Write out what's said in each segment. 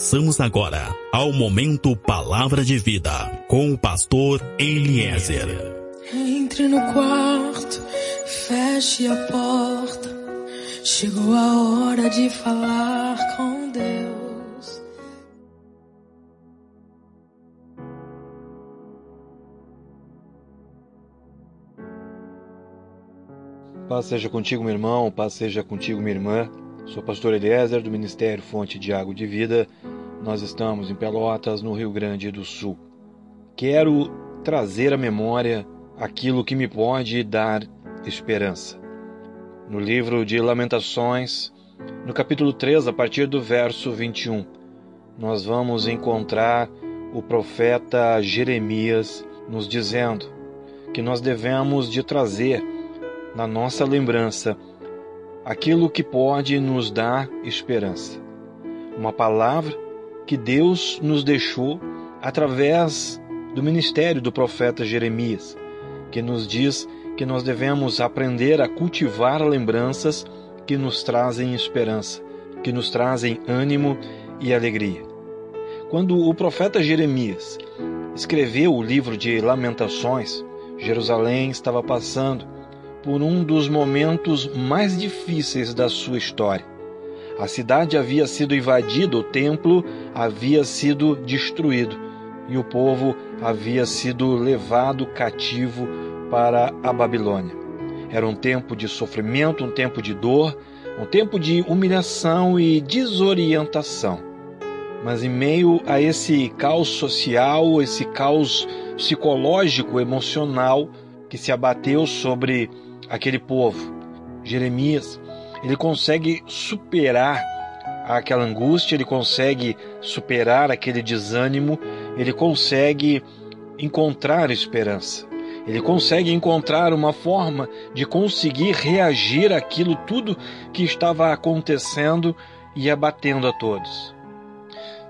Passamos agora ao momento Palavra de Vida com o pastor Eliezer. Entre no quarto, feche a porta. Chegou a hora de falar com Deus. Paz seja contigo, meu irmão, paz seja contigo, minha irmã. Sou pastor Eliezer do Ministério Fonte de Água de Vida. Nós estamos em Pelotas, no Rio Grande do Sul. Quero trazer à memória aquilo que me pode dar esperança. No livro de Lamentações, no capítulo 3, a partir do verso 21, nós vamos encontrar o profeta Jeremias nos dizendo que nós devemos de trazer na nossa lembrança aquilo que pode nos dar esperança. Uma palavra que Deus nos deixou através do ministério do profeta Jeremias, que nos diz que nós devemos aprender a cultivar lembranças que nos trazem esperança, que nos trazem ânimo e alegria. Quando o profeta Jeremias escreveu o livro de Lamentações, Jerusalém estava passando por um dos momentos mais difíceis da sua história. A cidade havia sido invadida, o templo havia sido destruído e o povo havia sido levado cativo para a Babilônia. Era um tempo de sofrimento, um tempo de dor, um tempo de humilhação e desorientação. Mas em meio a esse caos social, esse caos psicológico, emocional que se abateu sobre aquele povo. Jeremias, ele consegue superar aquela angústia, ele consegue superar aquele desânimo, ele consegue encontrar esperança. Ele consegue encontrar uma forma de conseguir reagir àquilo tudo que estava acontecendo e abatendo a todos.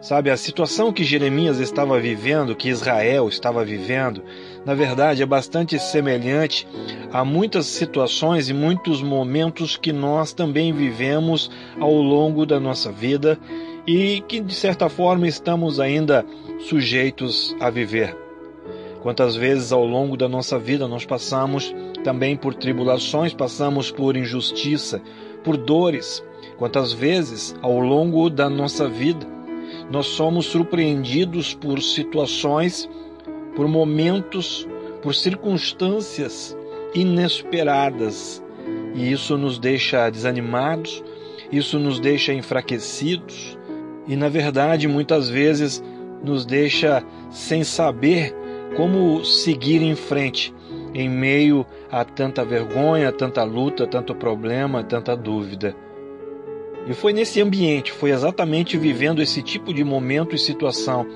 Sabe, a situação que Jeremias estava vivendo, que Israel estava vivendo, na verdade é bastante semelhante a muitas situações e muitos momentos que nós também vivemos ao longo da nossa vida e que de certa forma estamos ainda sujeitos a viver. Quantas vezes ao longo da nossa vida nós passamos também por tribulações, passamos por injustiça, por dores. Quantas vezes ao longo da nossa vida nós somos surpreendidos por situações, por momentos, por circunstâncias inesperadas. E isso nos deixa desanimados, isso nos deixa enfraquecidos e, na verdade, muitas vezes nos deixa sem saber como seguir em frente em meio a tanta vergonha, tanta luta, tanto problema, tanta dúvida. E foi nesse ambiente, foi exatamente vivendo esse tipo de momento e situação,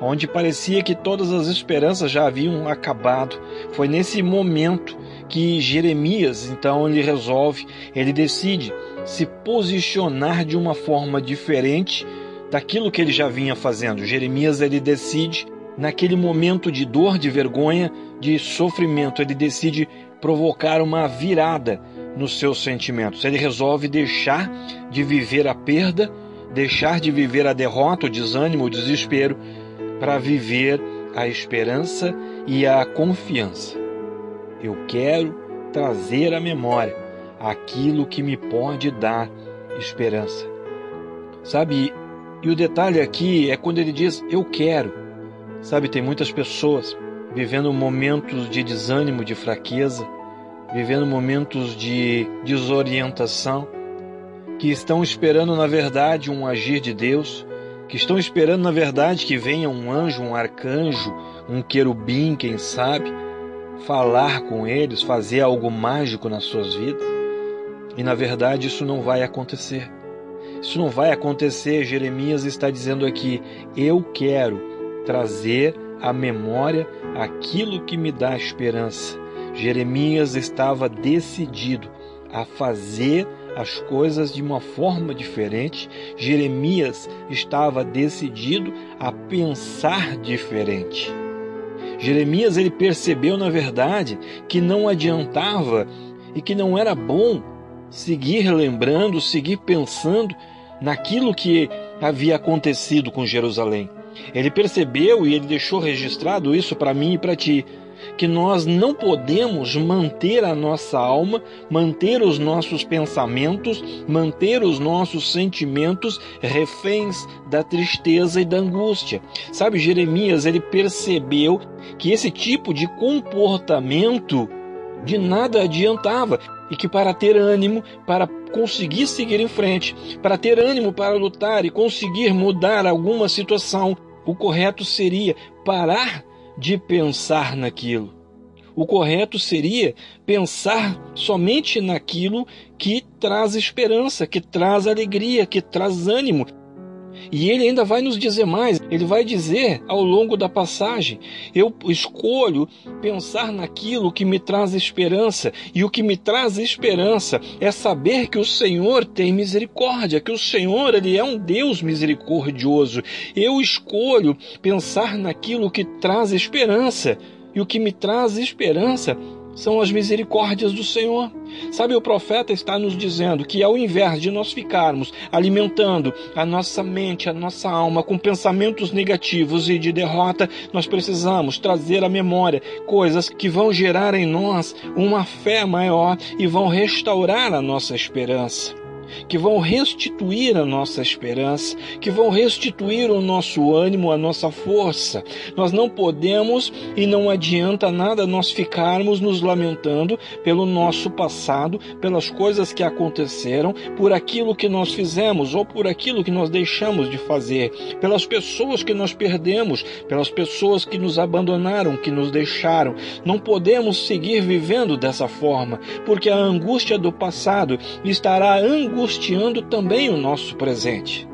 onde parecia que todas as esperanças já haviam acabado. Foi nesse momento que Jeremias, então, ele resolve, ele decide se posicionar de uma forma diferente daquilo que ele já vinha fazendo. Jeremias, ele decide, naquele momento de dor, de vergonha, de sofrimento, ele decide provocar uma virada nos seus sentimentos. Ele resolve deixar de viver a perda, deixar de viver a derrota, o desânimo, o desespero, para viver a esperança e a confiança. Eu quero trazer à memória aquilo que me pode dar esperança. Sabe, e o detalhe aqui é quando ele diz eu quero. Sabe, tem muitas pessoas vivendo momentos de desânimo, de fraqueza, vivendo momentos de desorientação, que estão esperando, na verdade, um agir de Deus, que estão esperando, na verdade, que venha um anjo, um arcanjo, um querubim, quem sabe, falar com eles, fazer algo mágico nas suas vidas. E, na verdade, isso não vai acontecer. Isso não vai acontecer. Jeremias está dizendo aqui: eu quero trazer à memória aquilo que me dá esperança Jeremias estava decidido a fazer as coisas de uma forma diferente. Jeremias estava decidido a pensar diferente. Jeremias ele percebeu na verdade que não adiantava e que não era bom seguir lembrando, seguir pensando naquilo que havia acontecido com Jerusalém. Ele percebeu e ele deixou registrado isso para mim e para ti que nós não podemos manter a nossa alma, manter os nossos pensamentos, manter os nossos sentimentos reféns da tristeza e da angústia. Sabe, Jeremias, ele percebeu que esse tipo de comportamento de nada adiantava e que para ter ânimo, para conseguir seguir em frente, para ter ânimo para lutar e conseguir mudar alguma situação, o correto seria parar de pensar naquilo. O correto seria pensar somente naquilo que traz esperança, que traz alegria, que traz ânimo, e ele ainda vai nos dizer mais, ele vai dizer ao longo da passagem: eu escolho pensar naquilo que me traz esperança, e o que me traz esperança é saber que o Senhor tem misericórdia, que o Senhor ele é um Deus misericordioso. Eu escolho pensar naquilo que traz esperança, e o que me traz esperança são as misericórdias do Senhor. Sabe, o profeta está nos dizendo que ao invés de nós ficarmos alimentando a nossa mente, a nossa alma com pensamentos negativos e de derrota, nós precisamos trazer à memória coisas que vão gerar em nós uma fé maior e vão restaurar a nossa esperança que vão restituir a nossa esperança, que vão restituir o nosso ânimo, a nossa força. Nós não podemos e não adianta nada nós ficarmos nos lamentando pelo nosso passado, pelas coisas que aconteceram, por aquilo que nós fizemos ou por aquilo que nós deixamos de fazer, pelas pessoas que nós perdemos, pelas pessoas que nos abandonaram, que nos deixaram. Não podemos seguir vivendo dessa forma, porque a angústia do passado estará angustiando angustiando também o nosso presente.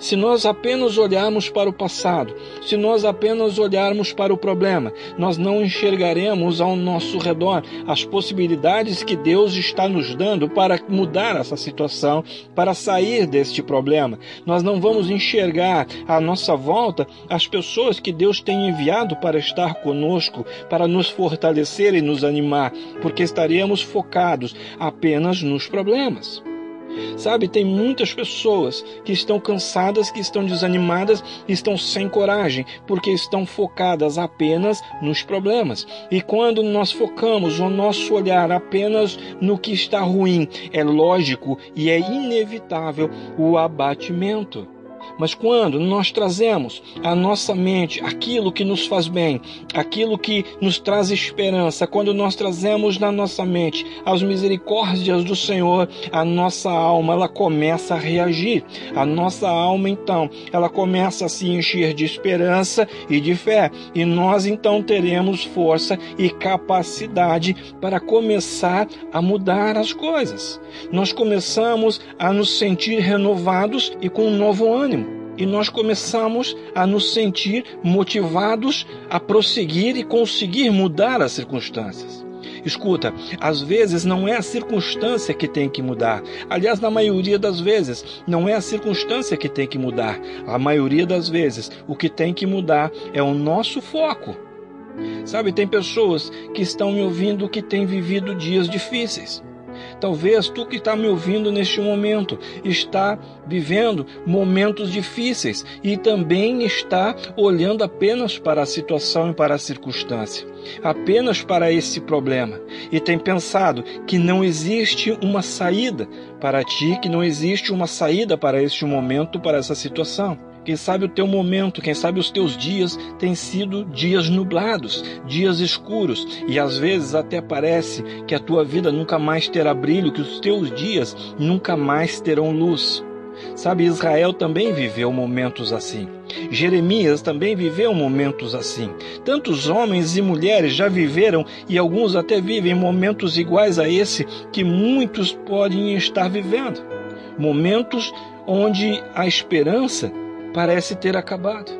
Se nós apenas olharmos para o passado, se nós apenas olharmos para o problema, nós não enxergaremos ao nosso redor as possibilidades que Deus está nos dando para mudar essa situação, para sair deste problema. Nós não vamos enxergar à nossa volta as pessoas que Deus tem enviado para estar conosco, para nos fortalecer e nos animar, porque estaremos focados apenas nos problemas. Sabe, tem muitas pessoas que estão cansadas, que estão desanimadas, estão sem coragem, porque estão focadas apenas nos problemas. E quando nós focamos o nosso olhar apenas no que está ruim, é lógico e é inevitável o abatimento. Mas quando nós trazemos à nossa mente aquilo que nos faz bem, aquilo que nos traz esperança, quando nós trazemos na nossa mente as misericórdias do Senhor, a nossa alma ela começa a reagir. A nossa alma então, ela começa a se encher de esperança e de fé, e nós então teremos força e capacidade para começar a mudar as coisas. Nós começamos a nos sentir renovados e com um novo ânimo e nós começamos a nos sentir motivados a prosseguir e conseguir mudar as circunstâncias. Escuta, às vezes não é a circunstância que tem que mudar. Aliás, na maioria das vezes, não é a circunstância que tem que mudar. A maioria das vezes, o que tem que mudar é o nosso foco. Sabe, tem pessoas que estão me ouvindo que têm vivido dias difíceis. Talvez tu que está me ouvindo neste momento está vivendo momentos difíceis e também está olhando apenas para a situação e para a circunstância, apenas para esse problema e tem pensado que não existe uma saída para ti, que não existe uma saída para este momento, para essa situação. Quem sabe o teu momento, quem sabe os teus dias têm sido dias nublados, dias escuros, e às vezes até parece que a tua vida nunca mais terá brilho, que os teus dias nunca mais terão luz. Sabe, Israel também viveu momentos assim. Jeremias também viveu momentos assim. Tantos homens e mulheres já viveram e alguns até vivem momentos iguais a esse que muitos podem estar vivendo. Momentos onde a esperança parece ter acabado.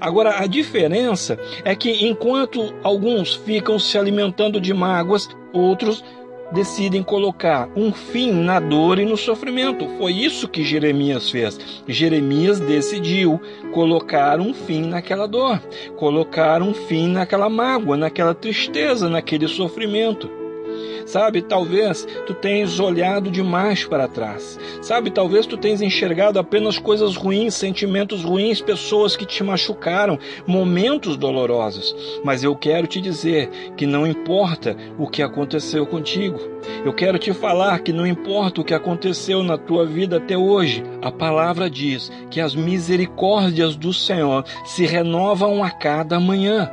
Agora, a diferença é que enquanto alguns ficam se alimentando de mágoas, outros decidem colocar um fim na dor e no sofrimento. Foi isso que Jeremias fez. Jeremias decidiu colocar um fim naquela dor, colocar um fim naquela mágoa, naquela tristeza, naquele sofrimento. Sabe, talvez tu tenhas olhado demais para trás. Sabe, talvez tu tenhas enxergado apenas coisas ruins, sentimentos ruins, pessoas que te machucaram, momentos dolorosos. Mas eu quero te dizer que não importa o que aconteceu contigo. Eu quero te falar que não importa o que aconteceu na tua vida até hoje, a palavra diz que as misericórdias do Senhor se renovam a cada manhã.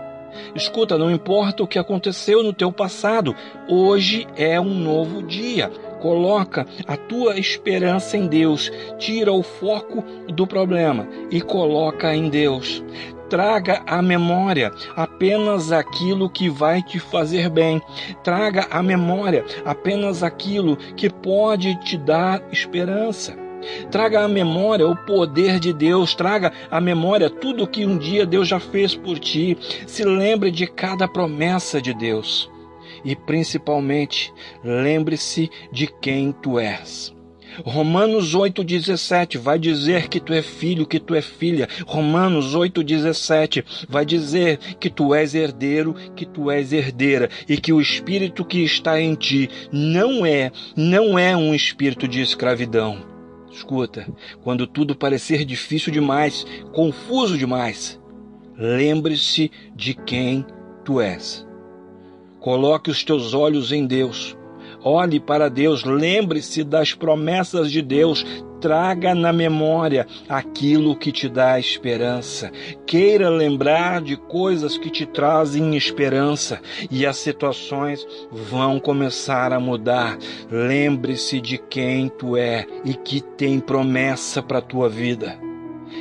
Escuta, não importa o que aconteceu no teu passado, hoje é um novo dia. Coloca a tua esperança em Deus, tira o foco do problema e coloca em Deus. Traga à memória apenas aquilo que vai te fazer bem. Traga à memória apenas aquilo que pode te dar esperança. Traga à memória o poder de Deus, traga à memória tudo que um dia Deus já fez por ti. Se lembre de cada promessa de Deus. E principalmente, lembre-se de quem tu és. Romanos 8,17 vai dizer que tu é filho, que tu é filha. Romanos 8,17 vai dizer que tu és herdeiro, que tu és herdeira e que o espírito que está em ti não é, não é um espírito de escravidão Escuta, quando tudo parecer difícil demais, confuso demais, lembre-se de quem tu és. Coloque os teus olhos em Deus. Olhe para Deus, lembre-se das promessas de Deus, traga na memória aquilo que te dá esperança. Queira lembrar de coisas que te trazem esperança e as situações vão começar a mudar. Lembre-se de quem tu é e que tem promessa para a tua vida.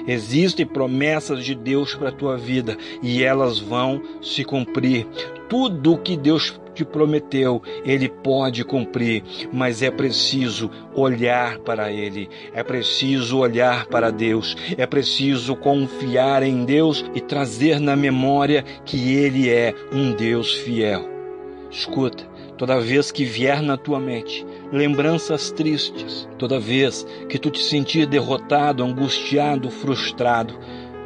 Existem promessas de Deus para a tua vida e elas vão se cumprir. Tudo o que Deus te prometeu, ele pode cumprir, mas é preciso olhar para ele, é preciso olhar para Deus, é preciso confiar em Deus e trazer na memória que ele é um Deus fiel. Escuta, toda vez que vier na tua mente lembranças tristes, toda vez que tu te sentir derrotado, angustiado, frustrado,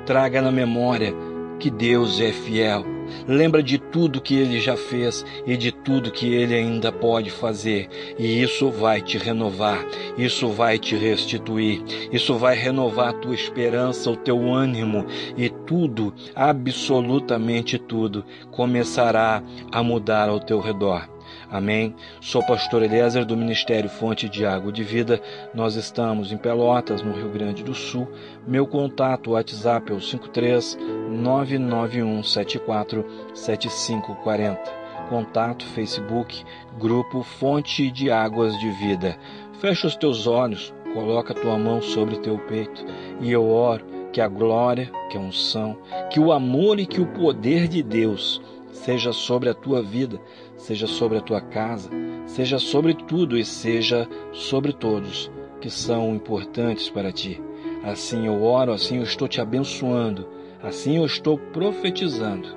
traga na memória que Deus é fiel Lembra de tudo que ele já fez e de tudo que ele ainda pode fazer, e isso vai te renovar, isso vai te restituir, isso vai renovar a tua esperança, o teu ânimo e tudo, absolutamente tudo, começará a mudar ao teu redor. Amém. Sou pastor Eliezer do Ministério Fonte de Água de Vida. Nós estamos em Pelotas, no Rio Grande do Sul. Meu contato WhatsApp é o 53 99174 7540. Contato Facebook, grupo Fonte de Águas de Vida. Fecha os teus olhos, coloca tua mão sobre teu peito e eu oro que a glória, que a unção, que o amor e que o poder de Deus seja sobre a tua vida, seja sobre a tua casa, seja sobre tudo e seja sobre todos que são importantes para ti. Assim eu oro, assim eu estou te abençoando, assim eu estou profetizando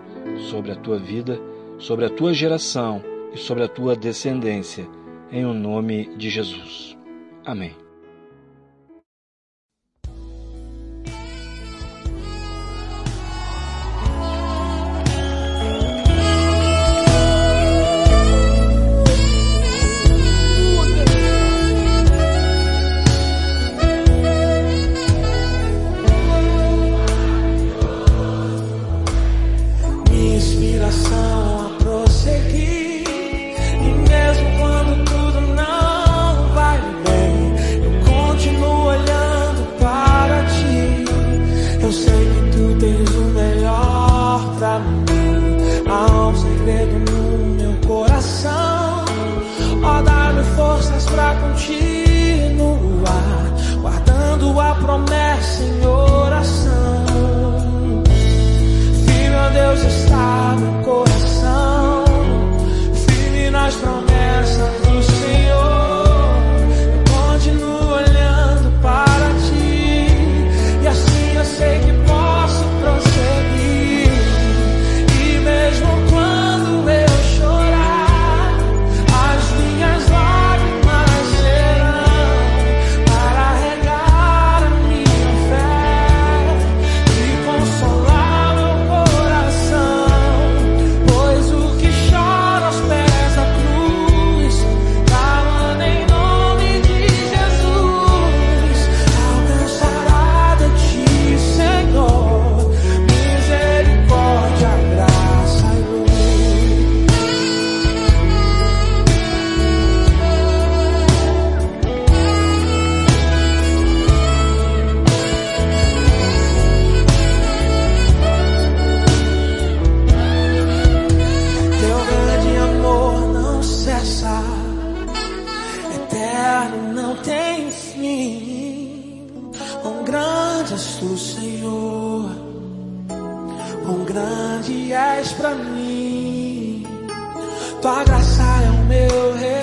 sobre a tua vida, sobre a tua geração e sobre a tua descendência, em o nome de Jesus. Amém. Excelso Senhor, quão grande és para mim, tua graça é o meu rei.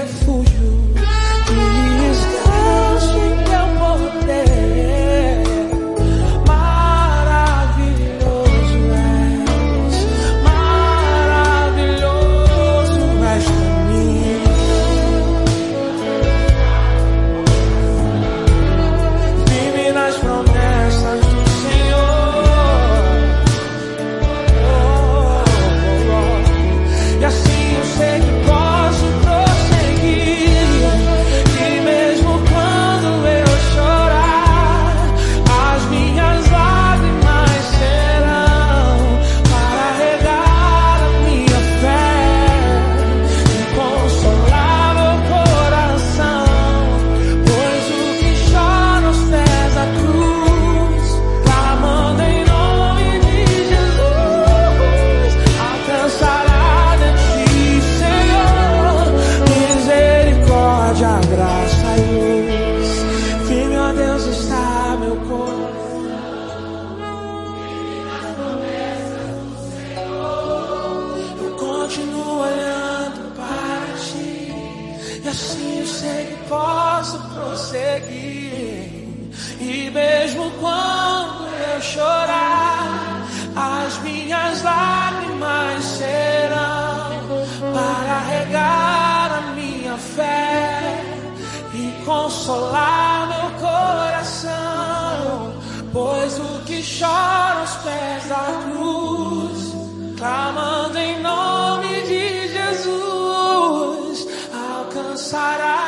minhas lágrimas serão para regar a minha fé e consolar meu coração. Pois o que chora aos pés da cruz, clamando em nome de Jesus, alcançará.